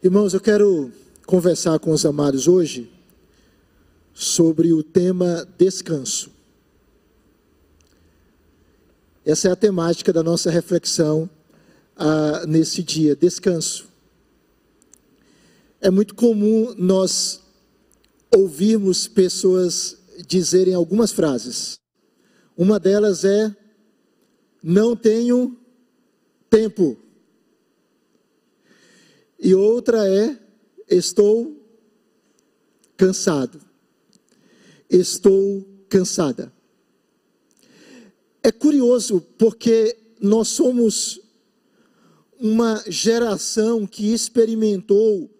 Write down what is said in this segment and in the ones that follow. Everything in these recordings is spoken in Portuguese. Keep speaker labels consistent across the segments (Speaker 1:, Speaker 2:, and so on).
Speaker 1: Irmãos, eu quero conversar com os amados hoje sobre o tema descanso. Essa é a temática da nossa reflexão ah, nesse dia: descanso. É muito comum nós ouvirmos pessoas dizerem algumas frases. Uma delas é: não tenho tempo. E outra é: estou cansado. Estou cansada. É curioso porque nós somos uma geração que experimentou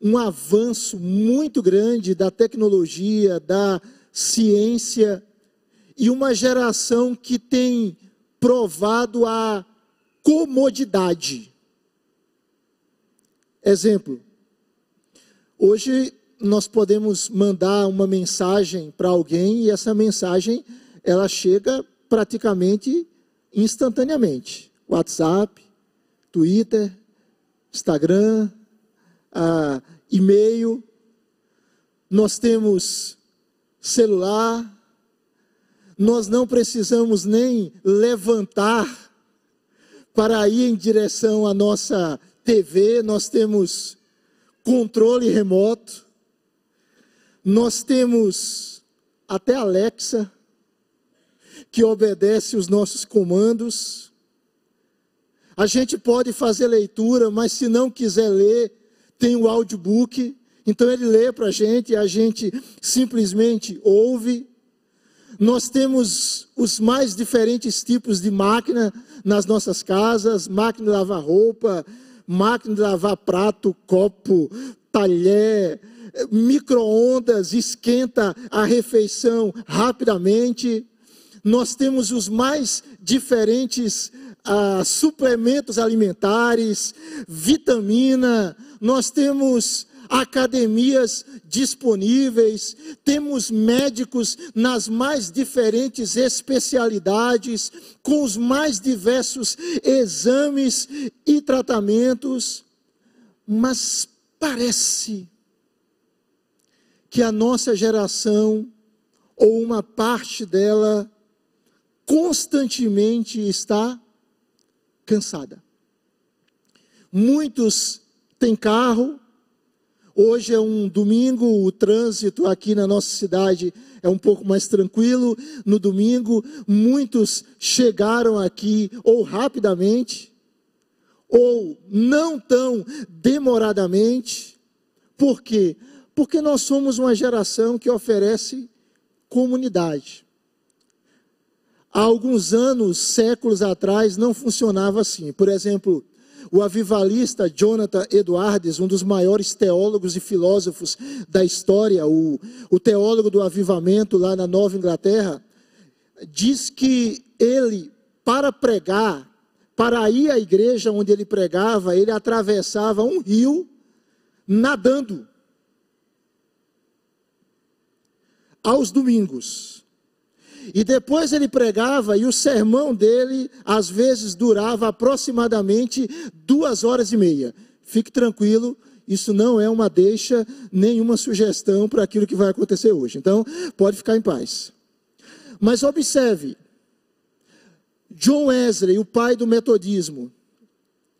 Speaker 1: um avanço muito grande da tecnologia, da ciência, e uma geração que tem provado a comodidade. Exemplo, hoje nós podemos mandar uma mensagem para alguém e essa mensagem ela chega praticamente instantaneamente. WhatsApp, Twitter, Instagram, ah, e-mail, nós temos celular, nós não precisamos nem levantar para ir em direção à nossa TV, nós temos controle remoto, nós temos até Alexa, que obedece os nossos comandos. A gente pode fazer leitura, mas se não quiser ler, tem o audiobook, então ele lê para a gente e a gente simplesmente ouve. Nós temos os mais diferentes tipos de máquina nas nossas casas: máquina de lavar roupa, máquina de lavar prato, copo, talher, micro-ondas, esquenta a refeição rapidamente. Nós temos os mais diferentes ah, suplementos alimentares, vitamina, nós temos academias disponíveis, temos médicos nas mais diferentes especialidades, com os mais diversos exames e tratamentos, mas parece que a nossa geração, ou uma parte dela, constantemente está cansada. Muitos têm carro, Hoje é um domingo, o trânsito aqui na nossa cidade é um pouco mais tranquilo. No domingo, muitos chegaram aqui ou rapidamente, ou não tão demoradamente. Por quê? Porque nós somos uma geração que oferece comunidade. Há alguns anos, séculos atrás, não funcionava assim. Por exemplo, o avivalista Jonathan Edwards, um dos maiores teólogos e filósofos da história, o, o teólogo do avivamento lá na Nova Inglaterra, diz que ele, para pregar, para ir à igreja onde ele pregava, ele atravessava um rio nadando. Aos domingos. E depois ele pregava, e o sermão dele, às vezes, durava aproximadamente duas horas e meia. Fique tranquilo, isso não é uma deixa, nenhuma sugestão para aquilo que vai acontecer hoje. Então, pode ficar em paz. Mas observe, John Wesley, o pai do metodismo,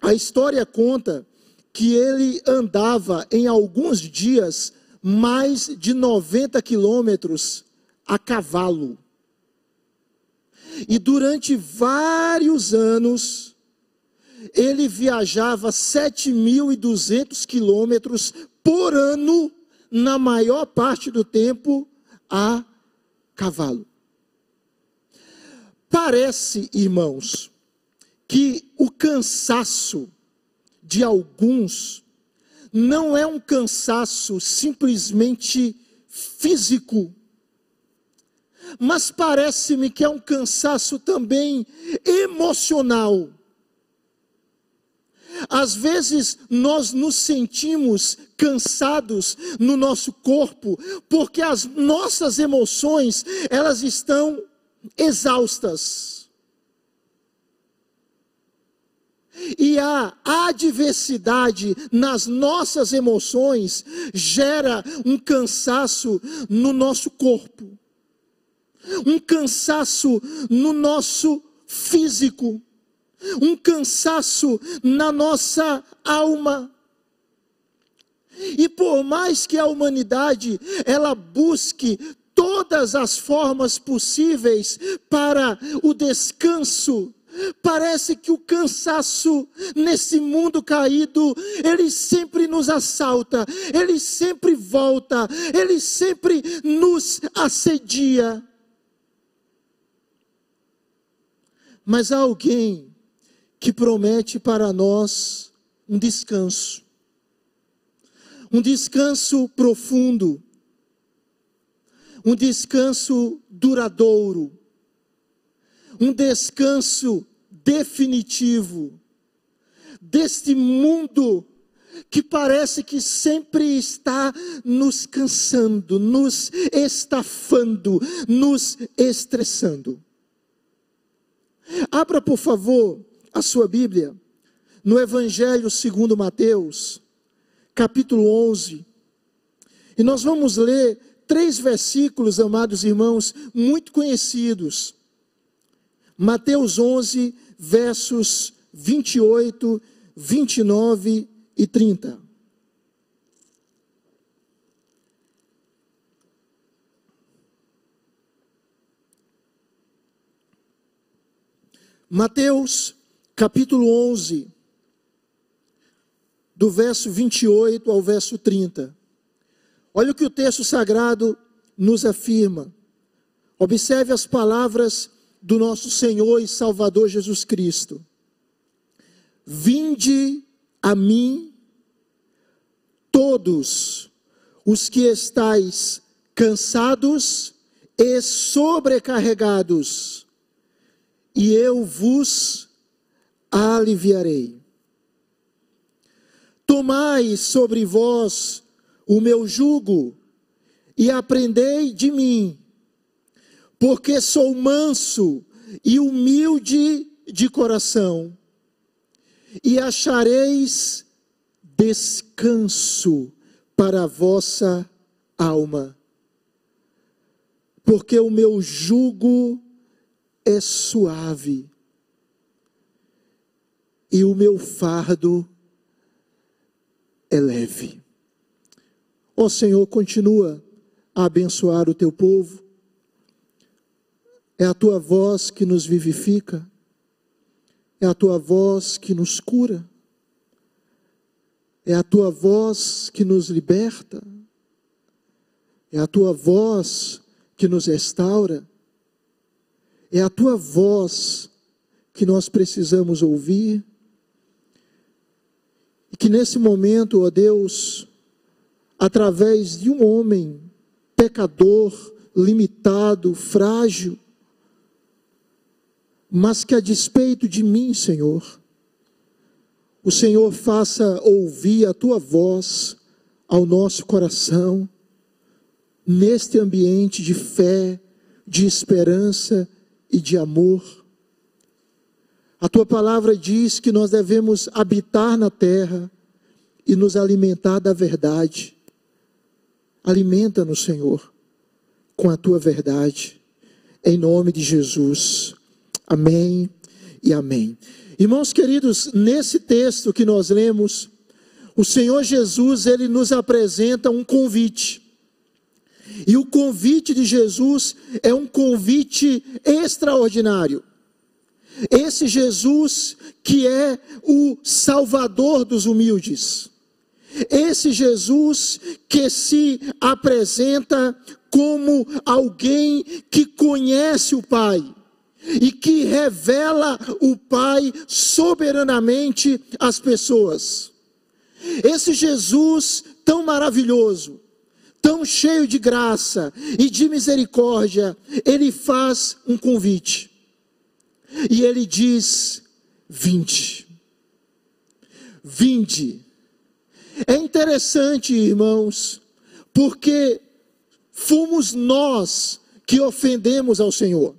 Speaker 1: a história conta que ele andava em alguns dias mais de 90 quilômetros a cavalo. E durante vários anos, ele viajava 7.200 quilômetros por ano, na maior parte do tempo, a cavalo. Parece, irmãos, que o cansaço de alguns não é um cansaço simplesmente físico, mas parece-me que é um cansaço também emocional. Às vezes nós nos sentimos cansados no nosso corpo, porque as nossas emoções, elas estão exaustas. e a adversidade nas nossas emoções gera um cansaço no nosso corpo, um cansaço no nosso físico, um cansaço na nossa alma. E por mais que a humanidade ela busque todas as formas possíveis para o descanso, Parece que o cansaço nesse mundo caído, ele sempre nos assalta, ele sempre volta, ele sempre nos assedia. Mas há alguém que promete para nós um descanso, um descanso profundo, um descanso duradouro, um descanso definitivo deste mundo que parece que sempre está nos cansando, nos estafando, nos estressando. Abra, por favor, a sua Bíblia no Evangelho segundo Mateus, capítulo 11. E nós vamos ler três versículos, amados irmãos, muito conhecidos. Mateus 11, versos 28, 29 e 30. Mateus capítulo 11, do verso 28 ao verso 30. Olha o que o texto sagrado nos afirma. Observe as palavras do nosso Senhor e Salvador Jesus Cristo. Vinde a mim, todos os que estáis cansados e sobrecarregados, e eu vos aliviarei. Tomai sobre vós o meu jugo e aprendei de mim, porque sou manso e humilde de coração, e achareis descanso para a vossa alma, porque o meu jugo é suave e o meu fardo é leve. Ó oh, Senhor, continua a abençoar o teu povo. É a tua voz que nos vivifica, é a tua voz que nos cura, é a tua voz que nos liberta, é a tua voz que nos restaura. É a tua voz que nós precisamos ouvir. E que nesse momento, ó Deus, através de um homem pecador, limitado, frágil, mas que a despeito de mim, Senhor, o Senhor faça ouvir a tua voz ao nosso coração, neste ambiente de fé, de esperança e de amor. A tua palavra diz que nós devemos habitar na terra e nos alimentar da verdade. Alimenta-nos, Senhor, com a tua verdade, em nome de Jesus. Amém e amém. Irmãos queridos, nesse texto que nós lemos, o Senhor Jesus, ele nos apresenta um convite. E o convite de Jesus é um convite extraordinário. Esse Jesus que é o Salvador dos humildes. Esse Jesus que se apresenta como alguém que conhece o Pai e que revela o Pai soberanamente às pessoas. Esse Jesus tão maravilhoso, tão cheio de graça e de misericórdia, ele faz um convite. E ele diz: Vinde. Vinde. É interessante, irmãos, porque fomos nós que ofendemos ao Senhor.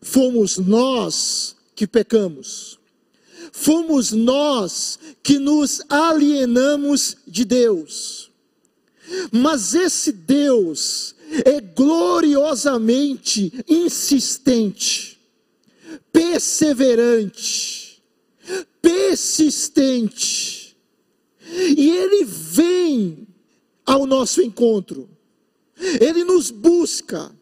Speaker 1: Fomos nós que pecamos. fomos nós que nos alienamos de Deus. Mas esse Deus é gloriosamente insistente, perseverante, persistente. E ele vem ao nosso encontro. Ele nos busca,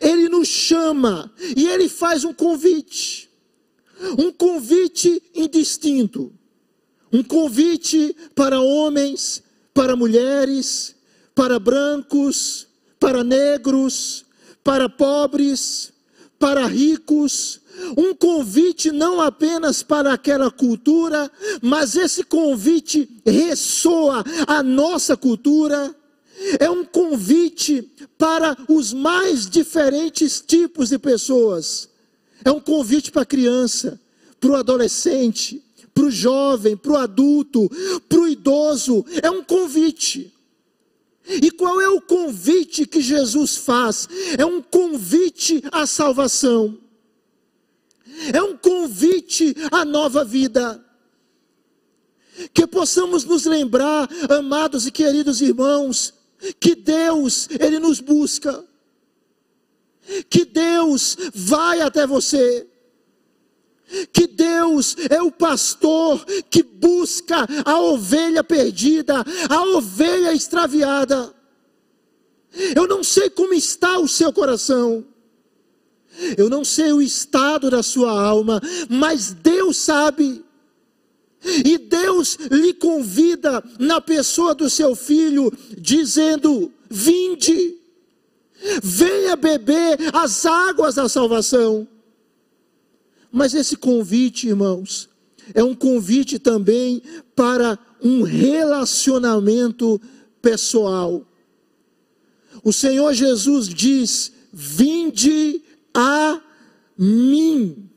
Speaker 1: ele nos chama e ele faz um convite. Um convite indistinto. Um convite para homens, para mulheres, para brancos, para negros, para pobres, para ricos, um convite não apenas para aquela cultura, mas esse convite ressoa a nossa cultura. É um convite para os mais diferentes tipos de pessoas. É um convite para a criança, para o adolescente, para o jovem, para o adulto, para o idoso. É um convite. E qual é o convite que Jesus faz? É um convite à salvação. É um convite à nova vida. Que possamos nos lembrar, amados e queridos irmãos, que Deus, Ele nos busca. Que Deus vai até você que Deus é o pastor que busca a ovelha perdida, a ovelha extraviada. Eu não sei como está o seu coração, eu não sei o estado da sua alma, mas Deus sabe. E Deus lhe convida na pessoa do seu filho, dizendo: Vinde, venha beber as águas da salvação. Mas esse convite, irmãos, é um convite também para um relacionamento pessoal. O Senhor Jesus diz: Vinde a mim.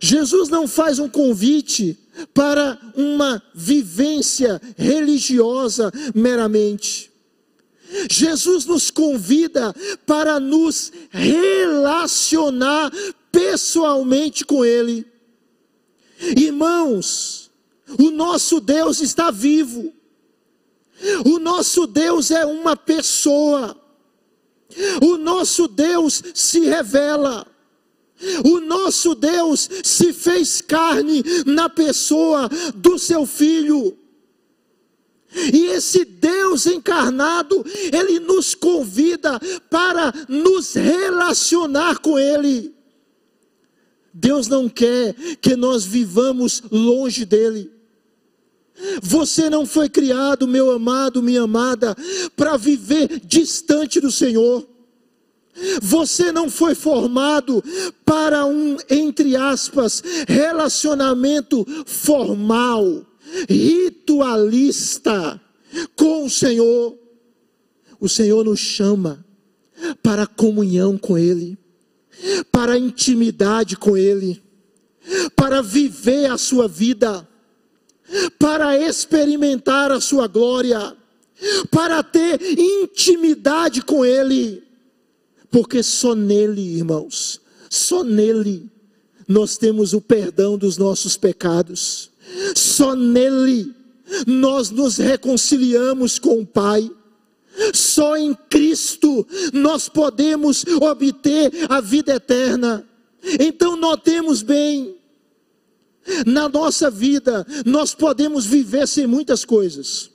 Speaker 1: Jesus não faz um convite para uma vivência religiosa meramente. Jesus nos convida para nos relacionar pessoalmente com Ele. Irmãos, o nosso Deus está vivo, o nosso Deus é uma pessoa, o nosso Deus se revela. O nosso Deus se fez carne na pessoa do seu filho. E esse Deus encarnado, ele nos convida para nos relacionar com ele. Deus não quer que nós vivamos longe dele. Você não foi criado, meu amado, minha amada, para viver distante do Senhor. Você não foi formado para um, entre aspas, relacionamento formal, ritualista com o Senhor. O Senhor nos chama para comunhão com Ele para a intimidade com Ele, para viver a sua vida, para experimentar a sua glória, para ter intimidade com Ele, porque só nele, irmãos, só nele nós temos o perdão dos nossos pecados, só nele nós nos reconciliamos com o Pai. Só em Cristo nós podemos obter a vida eterna. Então notemos bem, na nossa vida nós podemos viver sem muitas coisas.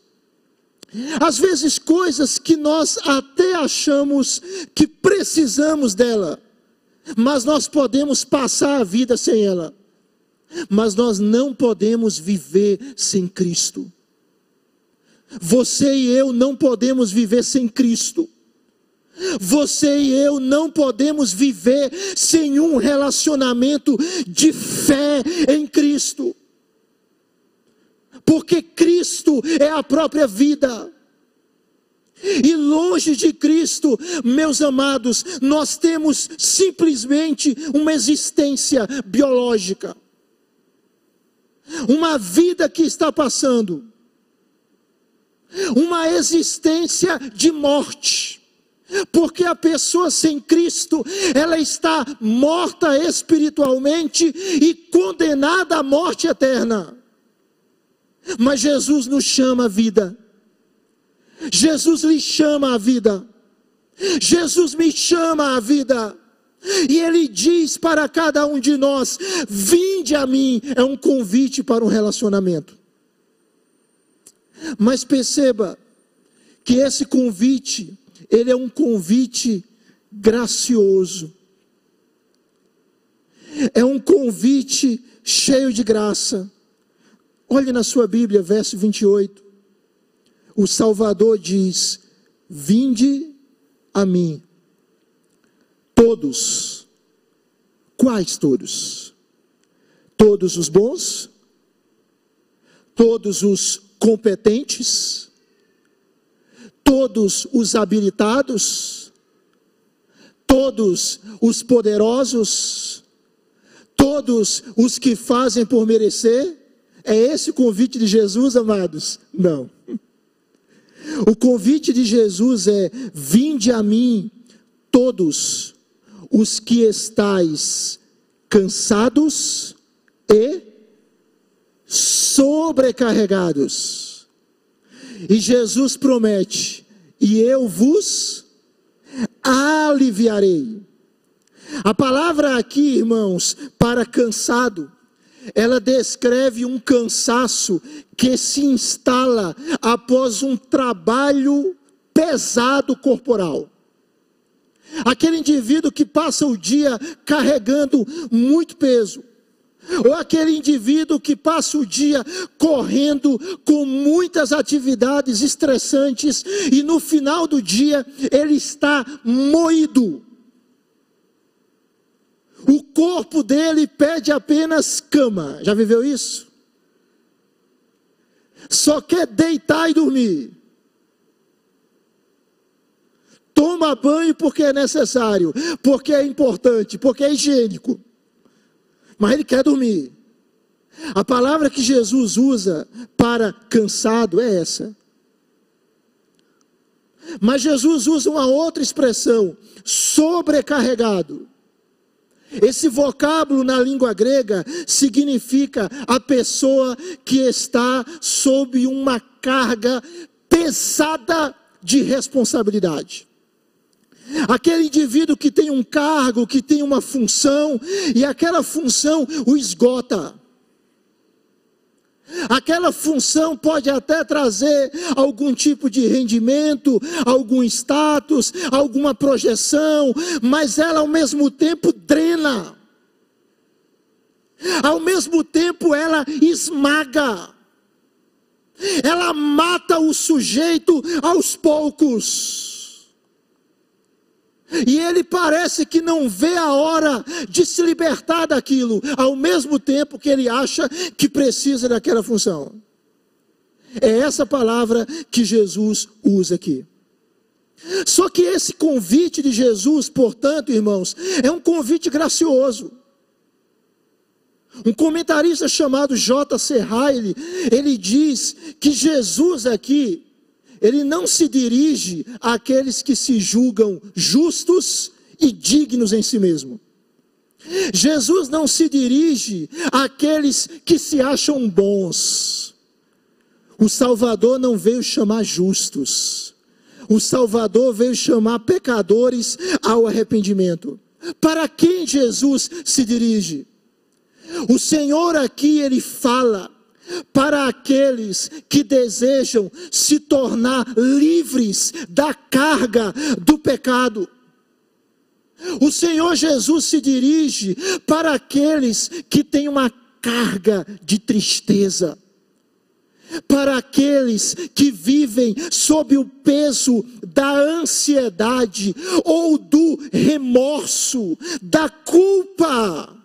Speaker 1: Às vezes coisas que nós até achamos que precisamos dela, mas nós podemos passar a vida sem ela. Mas nós não podemos viver sem Cristo. Você e eu não podemos viver sem Cristo. Você e eu não podemos viver sem um relacionamento de fé em Cristo. Porque Cristo é a própria vida. E longe de Cristo, meus amados, nós temos simplesmente uma existência biológica. Uma vida que está passando uma existência de morte, Porque a pessoa sem Cristo, ela está morta espiritualmente e condenada à morte eterna. Mas Jesus nos chama à vida. Jesus lhe chama à vida. Jesus me chama à vida. E ele diz para cada um de nós: Vinde a mim, é um convite para um relacionamento. Mas perceba que esse convite, ele é um convite gracioso. É um convite cheio de graça. Olhe na sua Bíblia, verso 28. O Salvador diz: Vinde a mim, todos. Quais todos? Todos os bons? Todos os competentes? Todos os habilitados? Todos os poderosos? Todos os que fazem por merecer? É esse o convite de Jesus, amados? Não. O convite de Jesus é: vinde a mim, todos os que estáis cansados e sobrecarregados. E Jesus promete: e eu vos aliviarei. A palavra aqui, irmãos, para cansado, ela descreve um cansaço que se instala após um trabalho pesado corporal. Aquele indivíduo que passa o dia carregando muito peso, ou aquele indivíduo que passa o dia correndo com muitas atividades estressantes e no final do dia ele está moído. O corpo dele pede apenas cama. Já viveu isso? Só quer deitar e dormir. Toma banho porque é necessário, porque é importante, porque é higiênico. Mas ele quer dormir. A palavra que Jesus usa para cansado é essa. Mas Jesus usa uma outra expressão, sobrecarregado. Esse vocábulo na língua grega significa a pessoa que está sob uma carga pesada de responsabilidade. Aquele indivíduo que tem um cargo, que tem uma função, e aquela função o esgota. Aquela função pode até trazer algum tipo de rendimento, algum status, alguma projeção, mas ela ao mesmo tempo drena. Ao mesmo tempo ela esmaga. Ela mata o sujeito aos poucos. E ele parece que não vê a hora de se libertar daquilo, ao mesmo tempo que ele acha que precisa daquela função. É essa palavra que Jesus usa aqui. Só que esse convite de Jesus, portanto, irmãos, é um convite gracioso. Um comentarista chamado J.C. Riley, ele diz que Jesus aqui ele não se dirige àqueles que se julgam justos e dignos em si mesmo. Jesus não se dirige àqueles que se acham bons. O Salvador não veio chamar justos. O Salvador veio chamar pecadores ao arrependimento. Para quem Jesus se dirige? O Senhor aqui ele fala para aqueles que desejam se tornar livres da carga do pecado. O Senhor Jesus se dirige para aqueles que têm uma carga de tristeza, para aqueles que vivem sob o peso da ansiedade ou do remorso, da culpa.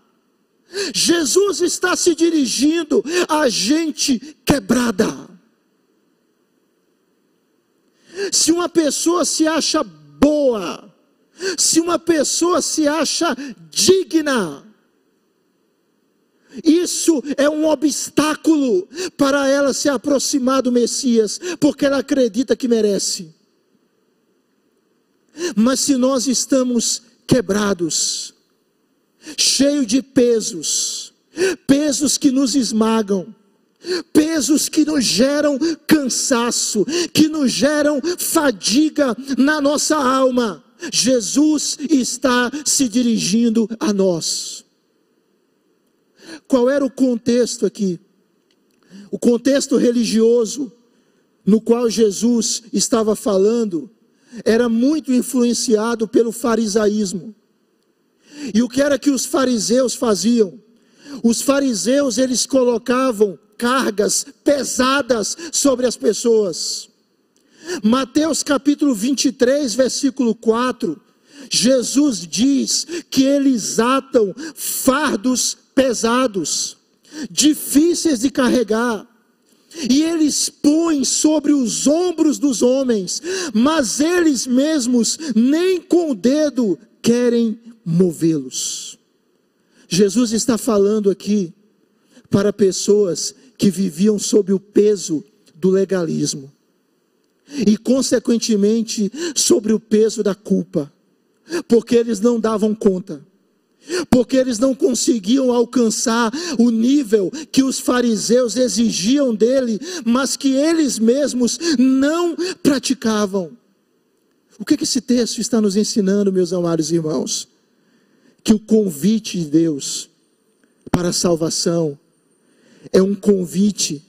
Speaker 1: Jesus está se dirigindo a gente quebrada. Se uma pessoa se acha boa, se uma pessoa se acha digna, isso é um obstáculo para ela se aproximar do Messias, porque ela acredita que merece. Mas se nós estamos quebrados, cheios de pesos, pesos que nos esmagam, pesos que nos geram cansaço, que nos geram fadiga na nossa alma. Jesus está se dirigindo a nós. Qual era o contexto aqui? O contexto religioso no qual Jesus estava falando era muito influenciado pelo farisaísmo. E o que era que os fariseus faziam? Os fariseus eles colocavam cargas pesadas sobre as pessoas. Mateus capítulo 23, versículo 4, Jesus diz que eles atam fardos pesados, difíceis de carregar, e eles põem sobre os ombros dos homens, mas eles mesmos nem com o dedo querem movê-los. Jesus está falando aqui para pessoas que viviam sob o peso do legalismo e, consequentemente, sobre o peso da culpa, porque eles não davam conta, porque eles não conseguiam alcançar o nível que os fariseus exigiam dele, mas que eles mesmos não praticavam. O que, que esse texto está nos ensinando, meus amados irmãos? Que o convite de Deus para a salvação é um convite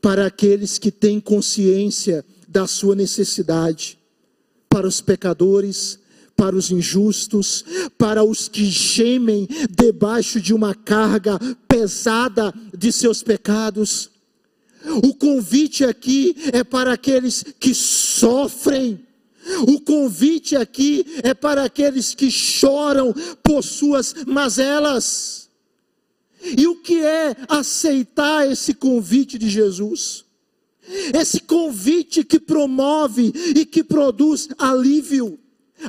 Speaker 1: para aqueles que têm consciência da sua necessidade, para os pecadores, para os injustos, para os que gemem debaixo de uma carga pesada de seus pecados. O convite aqui é para aqueles que sofrem. O convite aqui é para aqueles que choram por suas mazelas. E o que é aceitar esse convite de Jesus? Esse convite que promove e que produz alívio.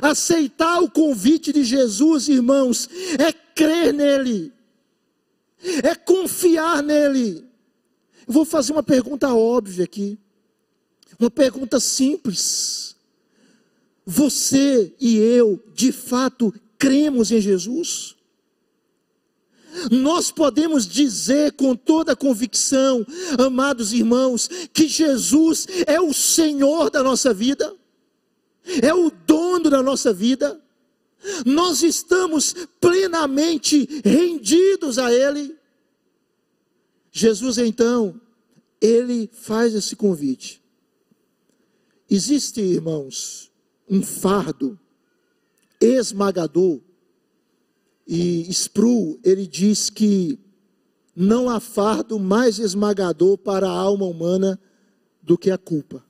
Speaker 1: Aceitar o convite de Jesus, irmãos, é crer nele, é confiar nele. Eu vou fazer uma pergunta óbvia aqui, uma pergunta simples. Você e eu, de fato, cremos em Jesus? Nós podemos dizer com toda convicção, amados irmãos, que Jesus é o Senhor da nossa vida, é o dono da nossa vida. Nós estamos plenamente rendidos a Ele. Jesus, então, Ele faz esse convite. Existe, irmãos, um fardo esmagador e Sproul, ele diz que não há fardo mais esmagador para a alma humana do que a culpa.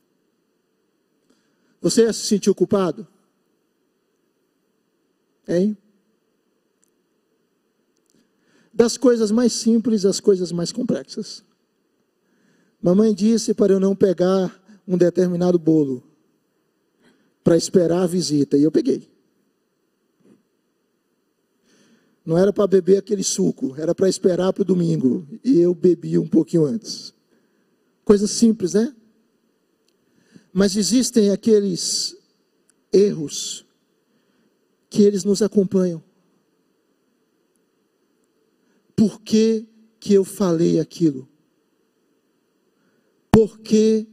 Speaker 1: Você já se sentiu culpado? Hein? Das coisas mais simples às coisas mais complexas. Mamãe disse para eu não pegar um determinado bolo para esperar a visita, e eu peguei. Não era para beber aquele suco, era para esperar para o domingo. E eu bebi um pouquinho antes. Coisa simples, né? Mas existem aqueles erros que eles nos acompanham. Por que, que eu falei aquilo? Por que,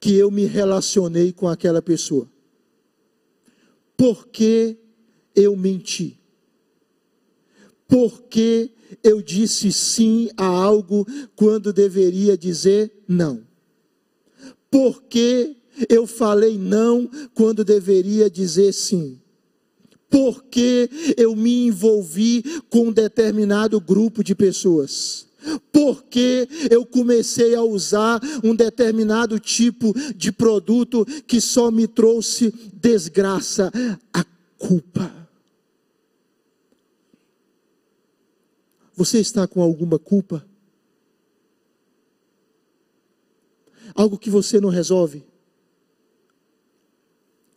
Speaker 1: que eu me relacionei com aquela pessoa? Por que eu menti? porque eu disse sim a algo quando deveria dizer não? Porque eu falei não quando deveria dizer sim? Porque eu me envolvi com um determinado grupo de pessoas? Porque eu comecei a usar um determinado tipo de produto que só me trouxe desgraça, a culpa. Você está com alguma culpa? Algo que você não resolve?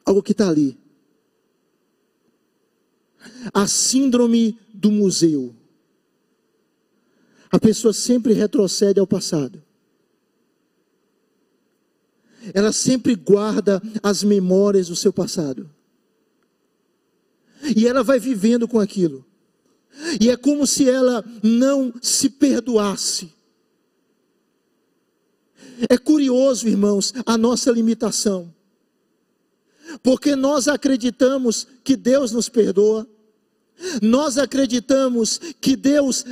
Speaker 1: Algo que está ali. A síndrome do museu. A pessoa sempre retrocede ao passado. Ela sempre guarda as memórias do seu passado. E ela vai vivendo com aquilo. E é como se ela não se perdoasse. É curioso, irmãos, a nossa limitação. Porque nós acreditamos que Deus nos perdoa, nós acreditamos que Deus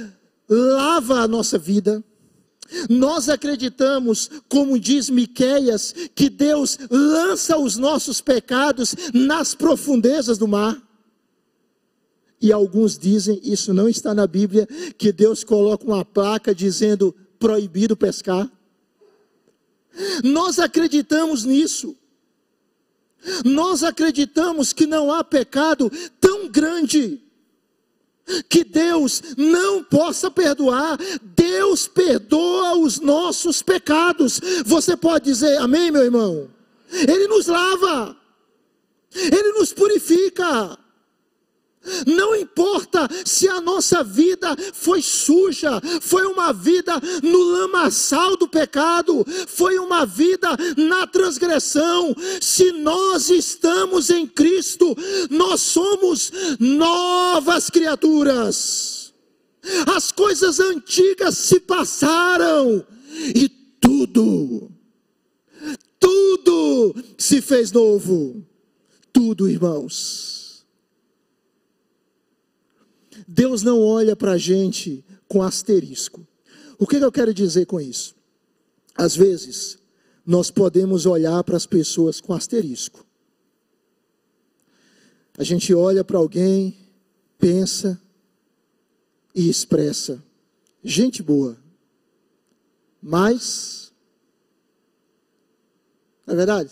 Speaker 1: lava a nossa vida, nós acreditamos, como diz Miqueias, que Deus lança os nossos pecados nas profundezas do mar. E alguns dizem, isso não está na Bíblia, que Deus coloca uma placa dizendo proibido pescar. Nós acreditamos nisso. Nós acreditamos que não há pecado tão grande que Deus não possa perdoar. Deus perdoa os nossos pecados. Você pode dizer amém, meu irmão? Ele nos lava, Ele nos purifica. Não importa se a nossa vida foi suja, foi uma vida no lamaçal do pecado, foi uma vida na transgressão. Se nós estamos em Cristo, nós somos novas criaturas. As coisas antigas se passaram e tudo, tudo se fez novo. Tudo, irmãos Deus não olha para a gente com asterisco. O que eu quero dizer com isso? Às vezes, nós podemos olhar para as pessoas com asterisco. A gente olha para alguém, pensa e expressa. Gente boa. Mas, não é verdade?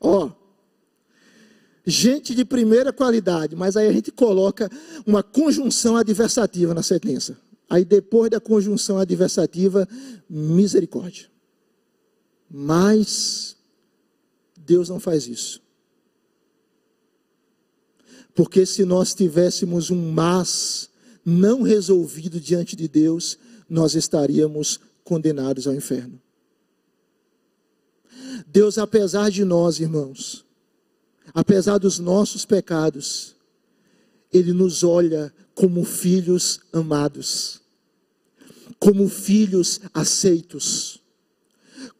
Speaker 1: Ó, gente de primeira qualidade, mas aí a gente coloca uma conjunção adversativa na sentença. Aí depois da conjunção adversativa, misericórdia. Mas Deus não faz isso. Porque se nós tivéssemos um mas não resolvido diante de Deus, nós estaríamos condenados ao inferno. Deus, apesar de nós, irmãos, apesar dos nossos pecados, Ele nos olha como filhos amados, como filhos aceitos,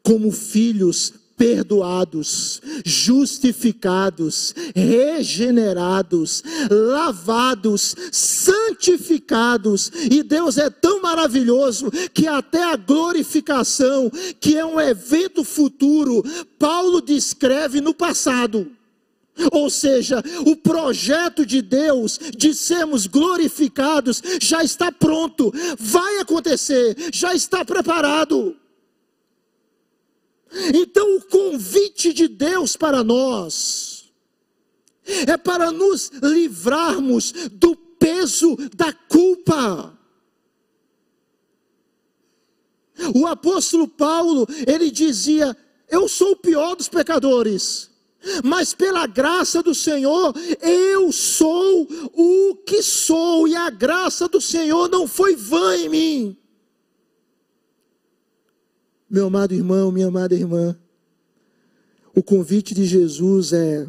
Speaker 1: como filhos perdoados, justificados, regenerados, lavados, santificados. E Deus é tão maravilhoso que até a glorificação, que é um evento futuro, Paulo descreve no passado. Ou seja, o projeto de Deus de sermos glorificados já está pronto, vai acontecer, já está preparado. Então, o convite de Deus para nós é para nos livrarmos do peso da culpa. O apóstolo Paulo, ele dizia: Eu sou o pior dos pecadores mas pela graça do Senhor, eu sou o que sou, e a graça do Senhor não foi vã em mim. Meu amado irmão, minha amada irmã, o convite de Jesus é: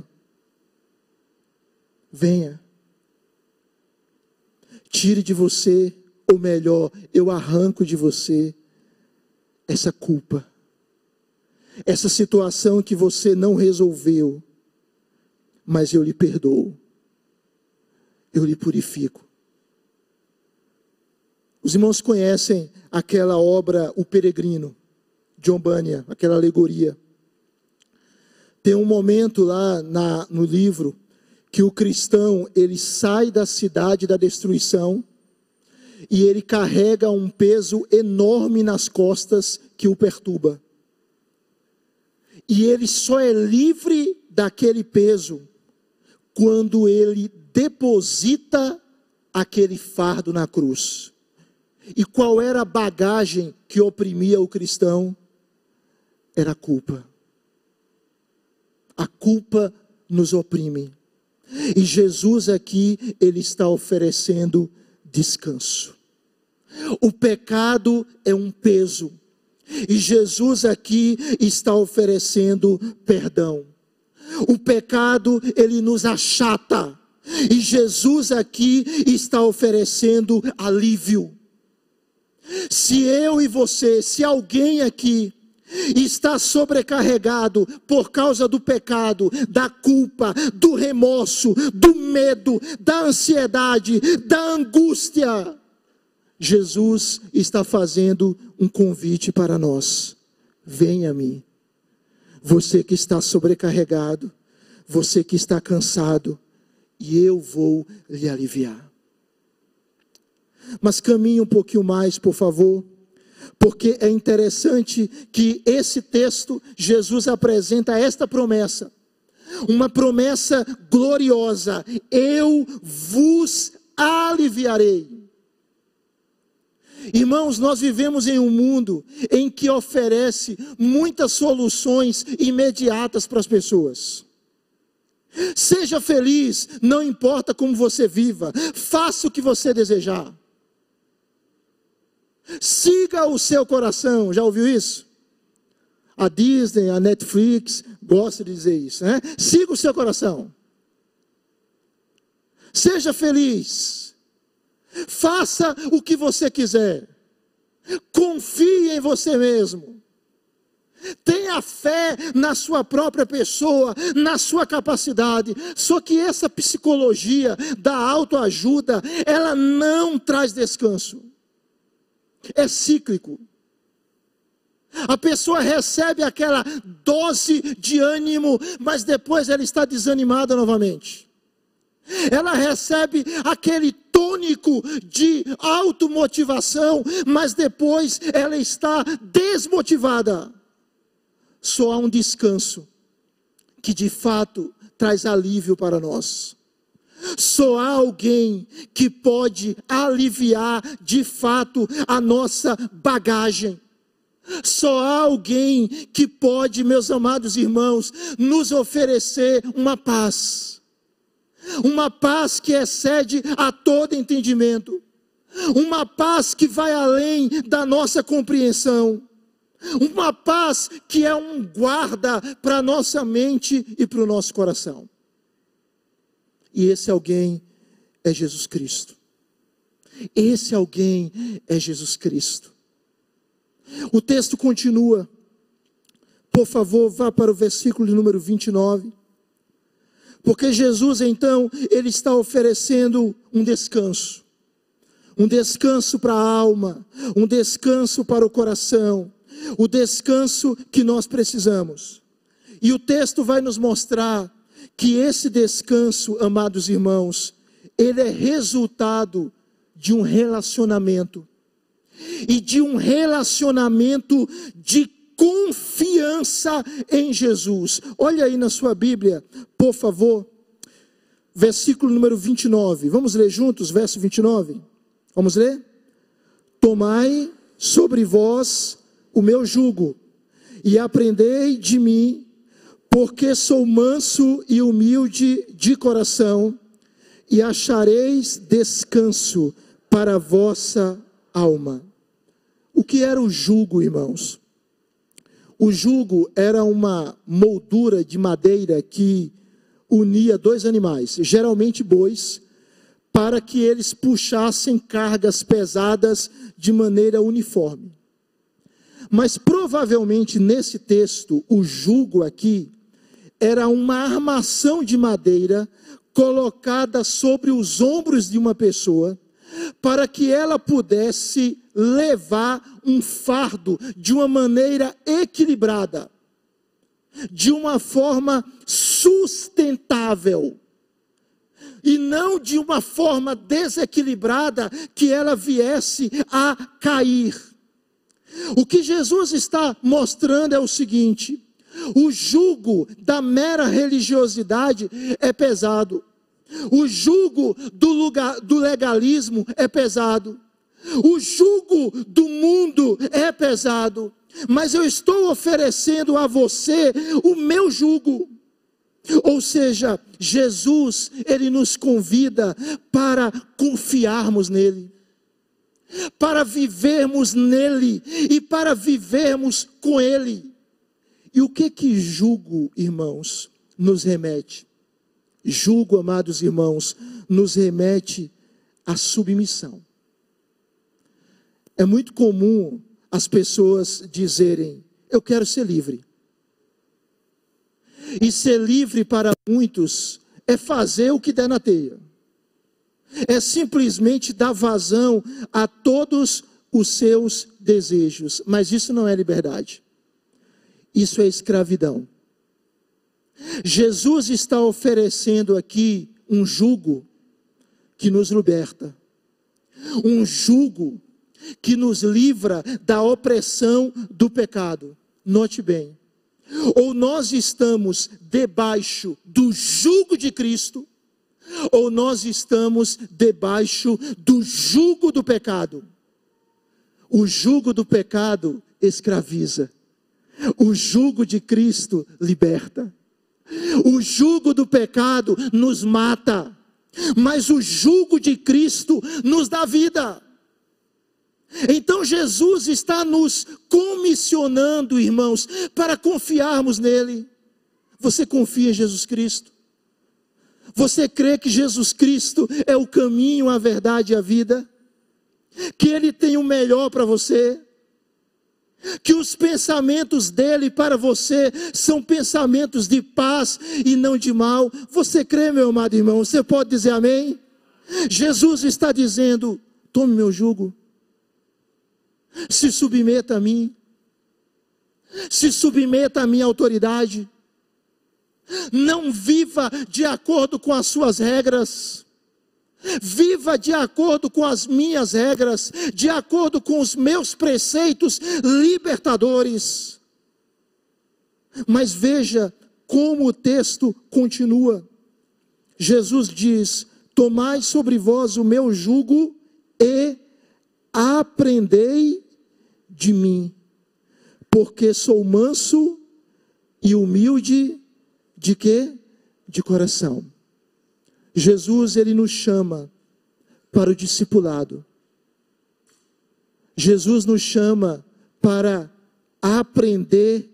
Speaker 1: venha, tire de você, ou melhor, eu arranco de você essa culpa essa situação que você não resolveu, mas eu lhe perdoo, eu lhe purifico. Os irmãos conhecem aquela obra O Peregrino, John Bunyan, aquela alegoria. Tem um momento lá na, no livro que o cristão ele sai da cidade da destruição e ele carrega um peso enorme nas costas que o perturba e ele só é livre daquele peso quando ele deposita aquele fardo na cruz. E qual era a bagagem que oprimia o cristão? Era a culpa. A culpa nos oprime. E Jesus aqui, ele está oferecendo descanso. O pecado é um peso e Jesus aqui está oferecendo perdão. O pecado, ele nos achata. E Jesus aqui está oferecendo alívio. Se eu e você, se alguém aqui está sobrecarregado por causa do pecado, da culpa, do remorso, do medo, da ansiedade, da angústia, Jesus está fazendo um convite para nós. Venha a mim. Você que está sobrecarregado, você que está cansado, e eu vou lhe aliviar. Mas caminhe um pouquinho mais, por favor, porque é interessante que esse texto, Jesus apresenta esta promessa, uma promessa gloriosa: eu vos aliviarei. Irmãos, nós vivemos em um mundo em que oferece muitas soluções imediatas para as pessoas. Seja feliz, não importa como você viva, faça o que você desejar. Siga o seu coração, já ouviu isso? A Disney, a Netflix gosta de dizer isso, né? Siga o seu coração. Seja feliz. Faça o que você quiser. Confie em você mesmo. Tenha fé na sua própria pessoa, na sua capacidade. Só que essa psicologia da autoajuda, ela não traz descanso. É cíclico. A pessoa recebe aquela dose de ânimo, mas depois ela está desanimada novamente. Ela recebe aquele tônico de automotivação, mas depois ela está desmotivada. Só há um descanso que de fato traz alívio para nós. Só há alguém que pode aliviar de fato a nossa bagagem. Só há alguém que pode, meus amados irmãos, nos oferecer uma paz. Uma paz que excede a todo entendimento. Uma paz que vai além da nossa compreensão uma paz que é um guarda para a nossa mente e para o nosso coração. E esse alguém é Jesus Cristo. Esse alguém é Jesus Cristo. O texto continua. Por favor, vá para o versículo número 29. Porque Jesus, então, ele está oferecendo um descanso. Um descanso para a alma, um descanso para o coração, o descanso que nós precisamos. E o texto vai nos mostrar que esse descanso, amados irmãos, ele é resultado de um relacionamento. E de um relacionamento de confiança em Jesus. Olha aí na sua Bíblia, por favor. Versículo número 29. Vamos ler juntos, verso 29. Vamos ler? Tomai sobre vós o meu jugo e aprendei de mim, porque sou manso e humilde de coração, e achareis descanso para a vossa alma. O que era o jugo, irmãos? O jugo era uma moldura de madeira que unia dois animais, geralmente bois, para que eles puxassem cargas pesadas de maneira uniforme. Mas provavelmente nesse texto, o jugo aqui era uma armação de madeira colocada sobre os ombros de uma pessoa, para que ela pudesse levar um fardo de uma maneira equilibrada, de uma forma sustentável, e não de uma forma desequilibrada que ela viesse a cair. O que Jesus está mostrando é o seguinte: o jugo da mera religiosidade é pesado, o jugo do, lugar, do legalismo é pesado, o jugo do mundo é pesado, mas eu estou oferecendo a você o meu jugo. Ou seja, Jesus, ele nos convida para confiarmos nele para vivermos nele e para vivermos com ele. E o que que julgo, irmãos, nos remete? jugo, amados irmãos, nos remete à submissão. É muito comum as pessoas dizerem: Eu quero ser livre. E ser livre para muitos é fazer o que der na teia, é simplesmente dar vazão a todos os seus desejos, mas isso não é liberdade, isso é escravidão. Jesus está oferecendo aqui um jugo que nos liberta, um jugo que nos livra da opressão do pecado. Note bem, ou nós estamos debaixo do jugo de Cristo, ou nós estamos debaixo do jugo do pecado. O jugo do pecado escraviza, o jugo de Cristo liberta. O jugo do pecado nos mata, mas o jugo de Cristo nos dá vida. Então Jesus está nos comissionando, irmãos, para confiarmos nele. Você confia em Jesus Cristo? Você crê que Jesus Cristo é o caminho, a verdade e a vida? Que Ele tem o melhor para você? que os pensamentos dele para você são pensamentos de paz e não de mal. Você crê, meu amado irmão? Você pode dizer amém? Jesus está dizendo: tome meu jugo, se submeta a mim, se submeta à minha autoridade, não viva de acordo com as suas regras. Viva de acordo com as minhas regras, de acordo com os meus preceitos libertadores. Mas veja como o texto continua. Jesus diz: Tomai sobre vós o meu jugo e aprendei de mim, porque sou manso e humilde de quê? De coração Jesus ele nos chama para o discipulado. Jesus nos chama para aprender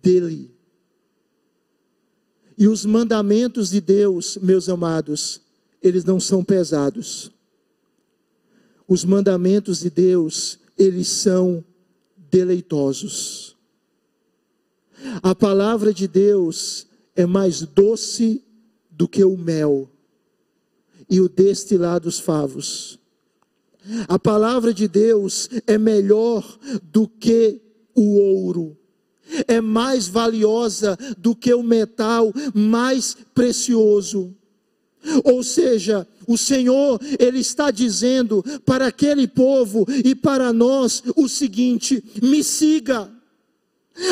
Speaker 1: dele. E os mandamentos de Deus, meus amados, eles não são pesados. Os mandamentos de Deus, eles são deleitosos. A palavra de Deus é mais doce do que o mel e o destilar dos favos. A palavra de Deus é melhor do que o ouro, é mais valiosa do que o metal mais precioso. Ou seja, o Senhor, Ele está dizendo para aquele povo e para nós o seguinte: me siga,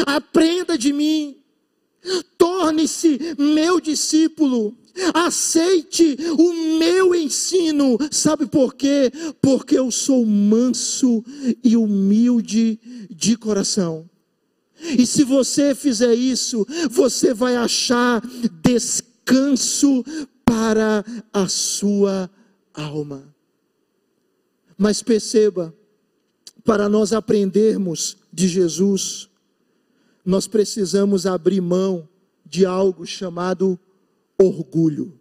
Speaker 1: aprenda de mim, torne-se meu discípulo. Aceite o meu ensino. Sabe por quê? Porque eu sou manso e humilde de coração. E se você fizer isso, você vai achar descanso para a sua alma. Mas perceba, para nós aprendermos de Jesus, nós precisamos abrir mão de algo chamado orgulho.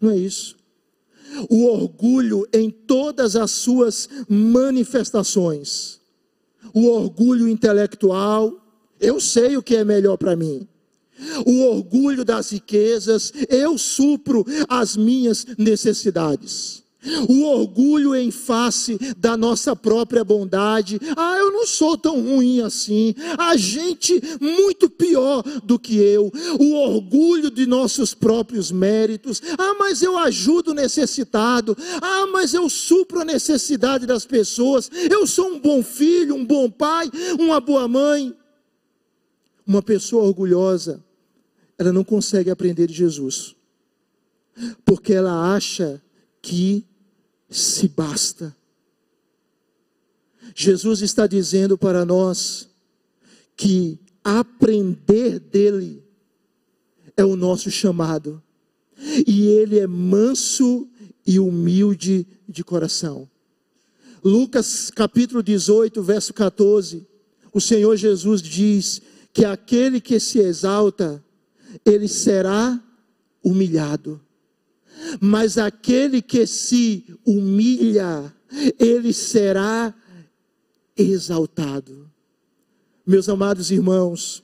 Speaker 1: Não é isso. O orgulho em todas as suas manifestações. O orgulho intelectual, eu sei o que é melhor para mim. O orgulho das riquezas, eu supro as minhas necessidades o orgulho em face da nossa própria bondade. Ah, eu não sou tão ruim assim. A gente muito pior do que eu. O orgulho de nossos próprios méritos. Ah, mas eu ajudo o necessitado. Ah, mas eu supro a necessidade das pessoas. Eu sou um bom filho, um bom pai, uma boa mãe. Uma pessoa orgulhosa, ela não consegue aprender de Jesus. Porque ela acha que se basta. Jesus está dizendo para nós que aprender dele é o nosso chamado, e ele é manso e humilde de coração. Lucas capítulo 18, verso 14, o Senhor Jesus diz que aquele que se exalta, ele será humilhado. Mas aquele que se humilha, ele será exaltado. Meus amados irmãos,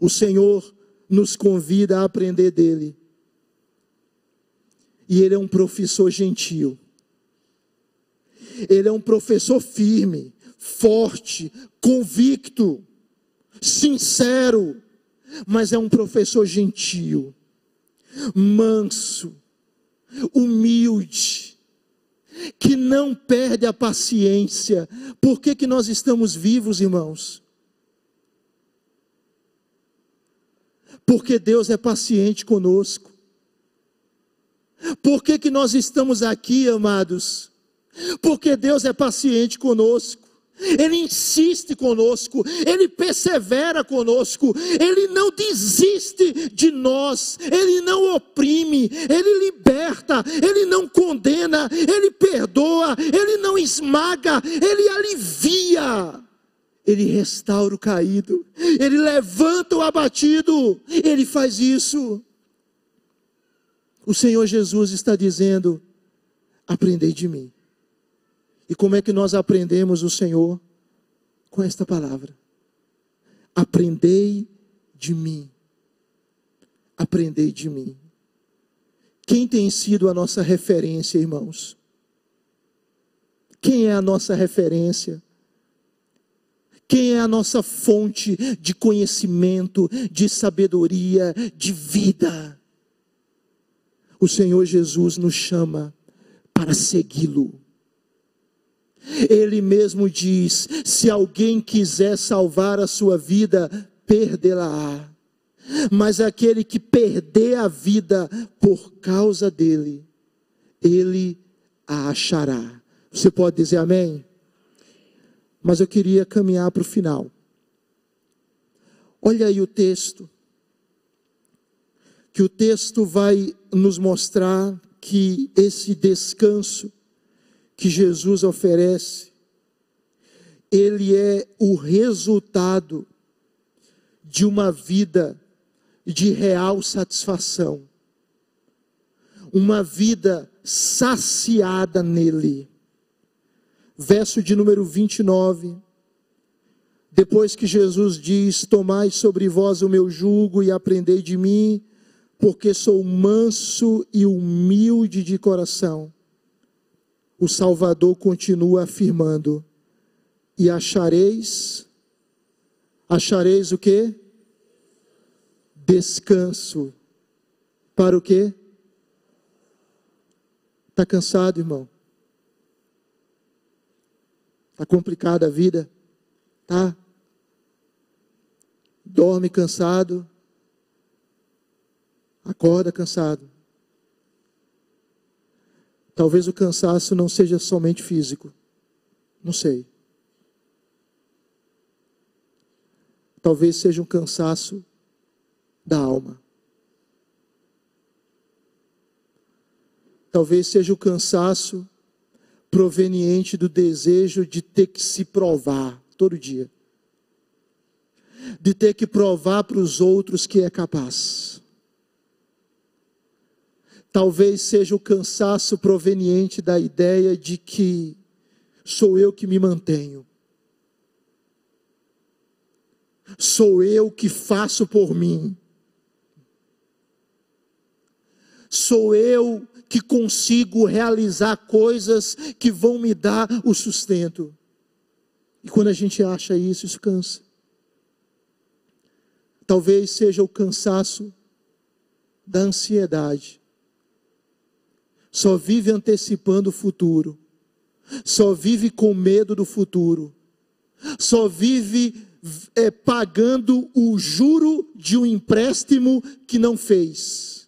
Speaker 1: o Senhor nos convida a aprender dele. E ele é um professor gentil. Ele é um professor firme, forte, convicto, sincero, mas é um professor gentil, manso, humilde, que não perde a paciência. Por que, que nós estamos vivos, irmãos? Porque Deus é paciente conosco. Por que, que nós estamos aqui, amados? Porque Deus é paciente conosco. Ele insiste conosco, Ele persevera conosco, Ele não desiste de nós, Ele não oprime, Ele liberta, Ele não condena, Ele perdoa, Ele não esmaga, Ele alivia, Ele restaura o caído, Ele levanta o abatido, Ele faz isso. O Senhor Jesus está dizendo: aprendei de mim. E como é que nós aprendemos o Senhor? Com esta palavra: aprendei de mim. Aprendei de mim. Quem tem sido a nossa referência, irmãos? Quem é a nossa referência? Quem é a nossa fonte de conhecimento, de sabedoria, de vida? O Senhor Jesus nos chama para segui-lo. Ele mesmo diz: se alguém quiser salvar a sua vida, perdê-la-á. Mas aquele que perder a vida por causa dele, ele a achará. Você pode dizer amém? Mas eu queria caminhar para o final. Olha aí o texto. Que o texto vai nos mostrar que esse descanso que Jesus oferece, ele é o resultado de uma vida de real satisfação, uma vida saciada nele. Verso de número 29. Depois que Jesus diz: Tomai sobre vós o meu jugo e aprendei de mim, porque sou manso e humilde de coração o Salvador continua afirmando: e achareis, achareis o que? Descanso. Para o quê? Está cansado, irmão? Está complicada a vida? Tá? Dorme cansado, acorda cansado. Talvez o cansaço não seja somente físico. Não sei. Talvez seja um cansaço da alma. Talvez seja o cansaço proveniente do desejo de ter que se provar todo dia. De ter que provar para os outros que é capaz. Talvez seja o cansaço proveniente da ideia de que sou eu que me mantenho. Sou eu que faço por mim. Sou eu que consigo realizar coisas que vão me dar o sustento. E quando a gente acha isso, isso cansa. Talvez seja o cansaço da ansiedade só vive antecipando o futuro, só vive com medo do futuro, só vive é, pagando o juro de um empréstimo que não fez.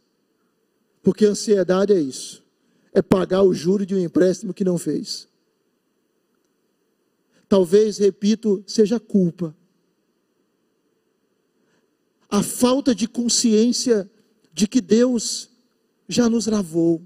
Speaker 1: Porque ansiedade é isso, é pagar o juro de um empréstimo que não fez. Talvez, repito, seja culpa. A falta de consciência de que Deus já nos lavou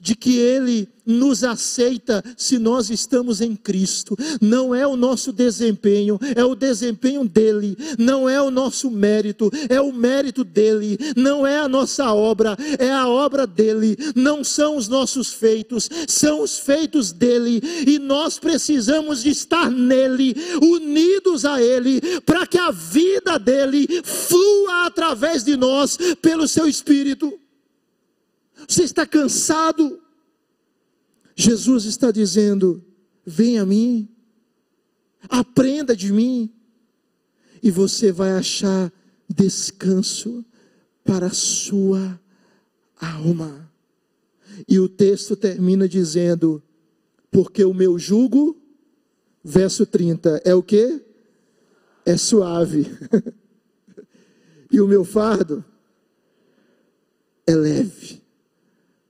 Speaker 1: de que Ele nos aceita se nós estamos em Cristo. Não é o nosso desempenho, é o desempenho dele. Não é o nosso mérito, é o mérito dele. Não é a nossa obra, é a obra dele. Não são os nossos feitos, são os feitos dele. E nós precisamos de estar nele, unidos a ele, para que a vida dele flua através de nós pelo seu Espírito. Você está cansado? Jesus está dizendo: Vem a mim, aprenda de mim, e você vai achar descanso para a sua alma. E o texto termina dizendo: Porque o meu jugo, verso 30, é o que? É suave. e o meu fardo é leve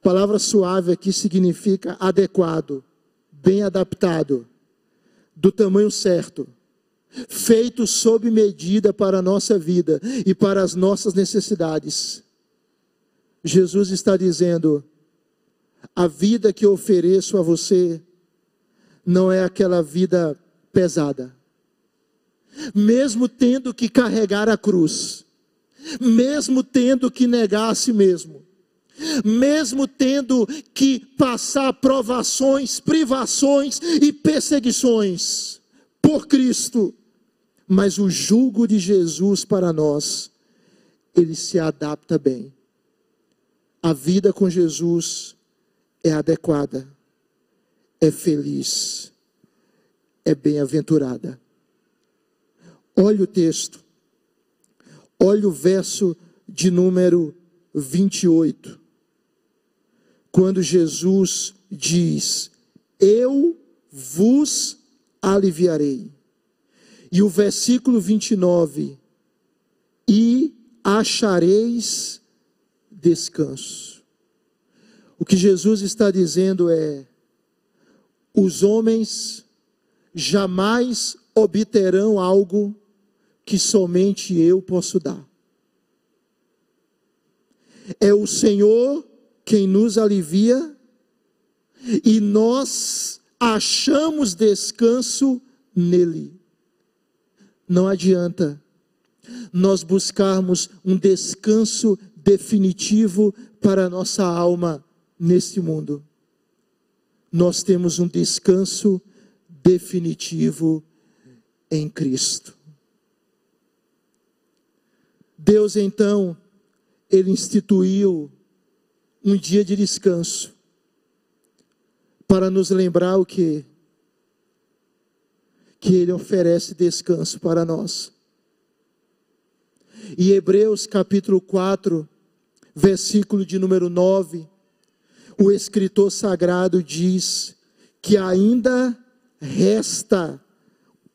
Speaker 1: palavra suave aqui significa adequado, bem adaptado, do tamanho certo, feito sob medida para a nossa vida e para as nossas necessidades. Jesus está dizendo: a vida que eu ofereço a você não é aquela vida pesada. Mesmo tendo que carregar a cruz, mesmo tendo que negar a si mesmo, mesmo tendo que passar provações, privações e perseguições por Cristo, mas o jugo de Jesus para nós, ele se adapta bem. A vida com Jesus é adequada, é feliz, é bem-aventurada. Olha o texto, olha o verso de número 28 quando Jesus diz: Eu vos aliviarei. E o versículo 29, e achareis descanso. O que Jesus está dizendo é: os homens jamais obterão algo que somente eu posso dar. É o Senhor quem nos alivia, e nós achamos descanso nele. Não adianta nós buscarmos um descanso definitivo para a nossa alma neste mundo. Nós temos um descanso definitivo em Cristo. Deus então, Ele instituiu um dia de descanso, para nos lembrar o que? Que Ele oferece descanso para nós. E Hebreus capítulo 4, versículo de número 9, o escritor sagrado diz que ainda resta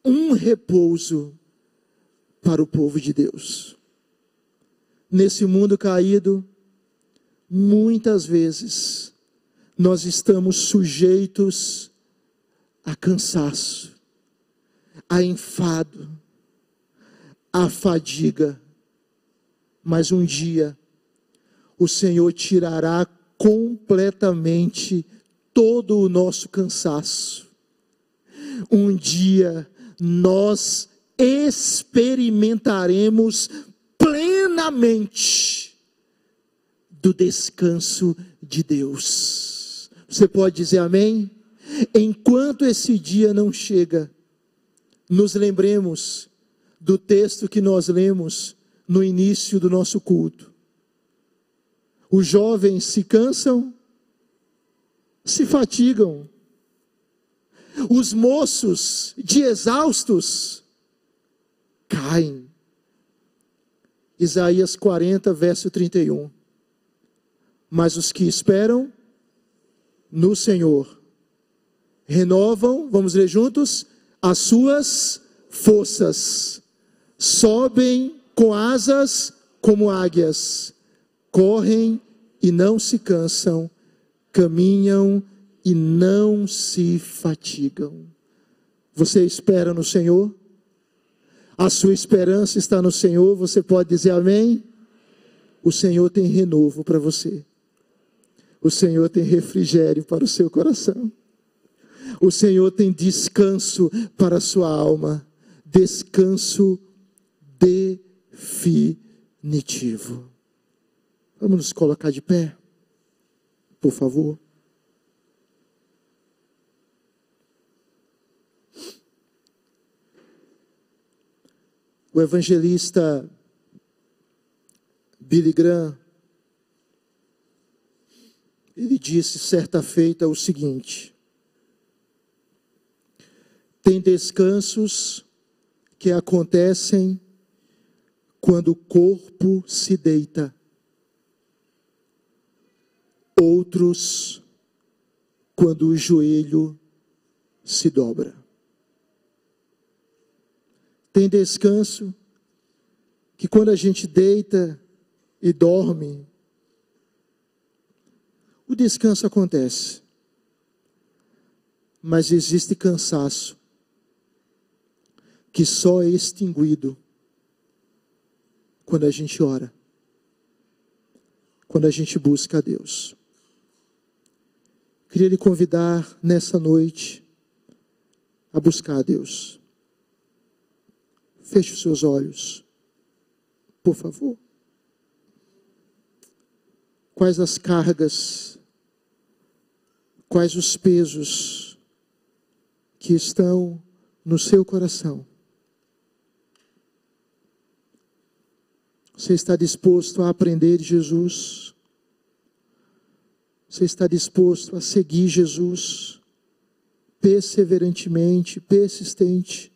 Speaker 1: um repouso para o povo de Deus. Nesse mundo caído, muitas vezes nós estamos sujeitos a cansaço, a enfado, a fadiga, mas um dia o Senhor tirará completamente todo o nosso cansaço. Um dia nós experimentaremos plenamente do descanso de Deus. Você pode dizer amém? Enquanto esse dia não chega, nos lembremos do texto que nós lemos no início do nosso culto. Os jovens se cansam, se fatigam. Os moços, de exaustos, caem. Isaías 40, verso 31 mas os que esperam no Senhor renovam, vamos ler juntos, as suas forças, sobem com asas como águias, correm e não se cansam, caminham e não se fatigam. Você espera no Senhor? A sua esperança está no Senhor, você pode dizer amém? O Senhor tem renovo para você. O Senhor tem refrigério para o seu coração. O Senhor tem descanso para a sua alma. Descanso definitivo. Vamos nos colocar de pé, por favor. O evangelista Billy Graham, ele disse certa feita o seguinte: tem descansos que acontecem quando o corpo se deita, outros quando o joelho se dobra. Tem descanso que quando a gente deita e dorme, o descanso acontece. Mas existe cansaço que só é extinguido quando a gente ora, quando a gente busca a Deus. Queria lhe convidar nessa noite a buscar a Deus. Feche os seus olhos, por favor. Quais as cargas, quais os pesos que estão no seu coração? Você está disposto a aprender de Jesus? Você está disposto a seguir Jesus perseverantemente, persistente?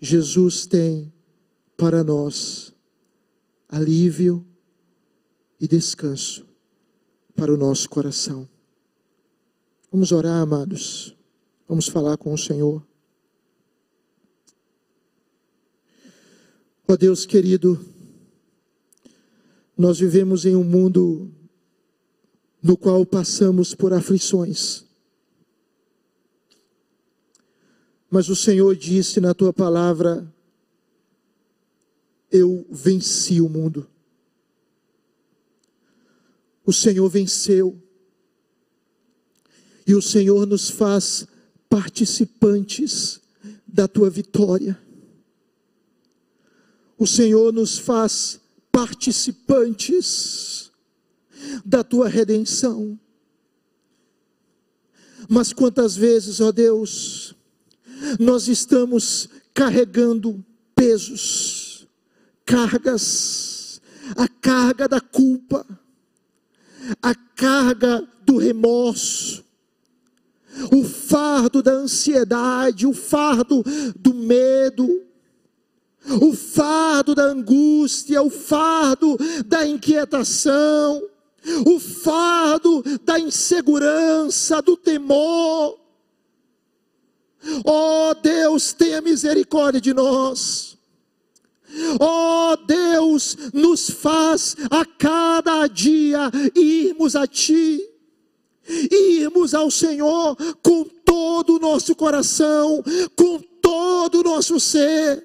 Speaker 1: Jesus tem para nós alívio e descanso para o nosso coração. Vamos orar, amados. Vamos falar com o Senhor. Ó oh Deus querido, nós vivemos em um mundo no qual passamos por aflições. Mas o Senhor disse na tua palavra: Eu venci o mundo. O Senhor venceu. E o Senhor nos faz participantes da tua vitória. O Senhor nos faz participantes da tua redenção. Mas quantas vezes, ó Deus, nós estamos carregando pesos, cargas, a carga da culpa, a carga do remorso, o fardo da ansiedade, o fardo do medo, o fardo da angústia, o fardo da inquietação, o fardo da insegurança, do temor, Oh Deus, tenha misericórdia de nós. Oh Deus, nos faz a cada dia irmos a Ti, irmos ao Senhor com todo o nosso coração, com todo o nosso ser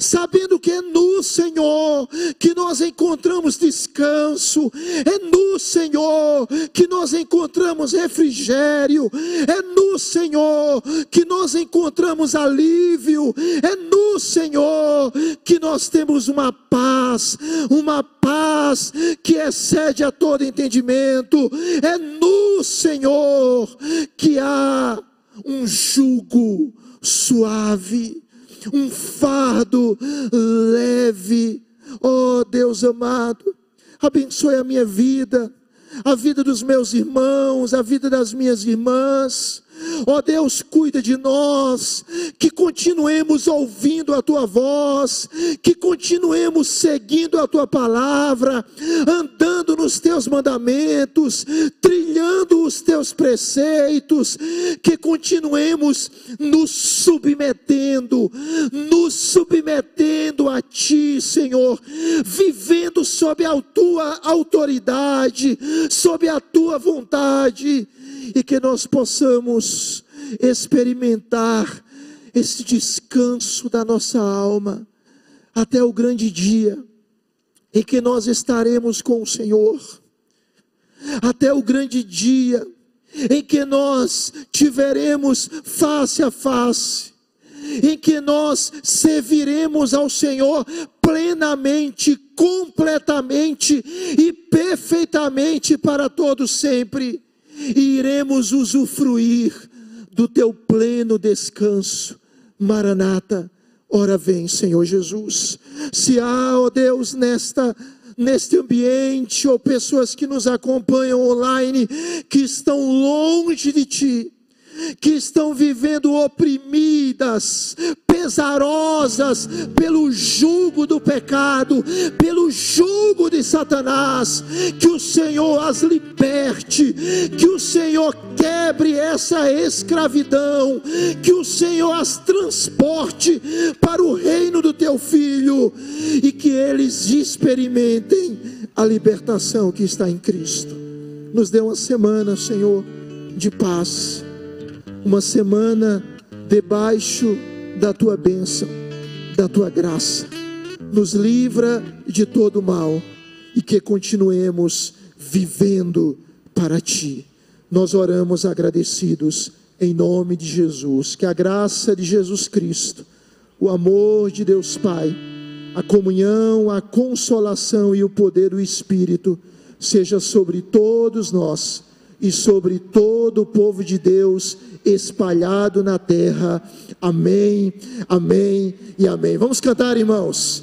Speaker 1: sabendo que é no Senhor que nós encontramos descanso, é no Senhor que nós encontramos refrigério, é no Senhor que nós encontramos alívio, é no Senhor que nós temos uma paz, uma paz que excede a todo entendimento, é no Senhor que há um jugo suave um fardo leve. Oh Deus amado, abençoe a minha vida, a vida dos meus irmãos, a vida das minhas irmãs. Ó oh Deus, cuida de nós, que continuemos ouvindo a tua voz, que continuemos seguindo a tua palavra, andando nos teus mandamentos, trilhando os teus preceitos, que continuemos nos submetendo, nos submetendo a ti, Senhor, vivendo sob a tua autoridade, sob a tua vontade e que nós possamos experimentar esse descanso da nossa alma até o grande dia em que nós estaremos com o Senhor. até o grande dia em que nós tiveremos face a face, em que nós serviremos ao Senhor plenamente, completamente e perfeitamente para todos sempre, e iremos usufruir do teu pleno descanso. Maranata, ora vem, Senhor Jesus. Se há, ó Deus, nesta neste ambiente, ou pessoas que nos acompanham online, que estão longe de Ti, que estão vivendo oprimidas, pesarosas pelo jugo do pecado, pelo jugo de Satanás, que o Senhor as liberte, que o Senhor quebre essa escravidão, que o Senhor as transporte para o reino do teu filho e que eles experimentem a libertação que está em Cristo. Nos dê uma semana, Senhor, de paz uma semana debaixo da tua bênção, da tua graça. Nos livra de todo mal e que continuemos vivendo para ti. Nós oramos agradecidos em nome de Jesus. Que a graça de Jesus Cristo, o amor de Deus Pai, a comunhão, a consolação e o poder do Espírito seja sobre todos nós e sobre todo o povo de Deus espalhado na terra. Amém, amém e amém. Vamos cantar, irmãos.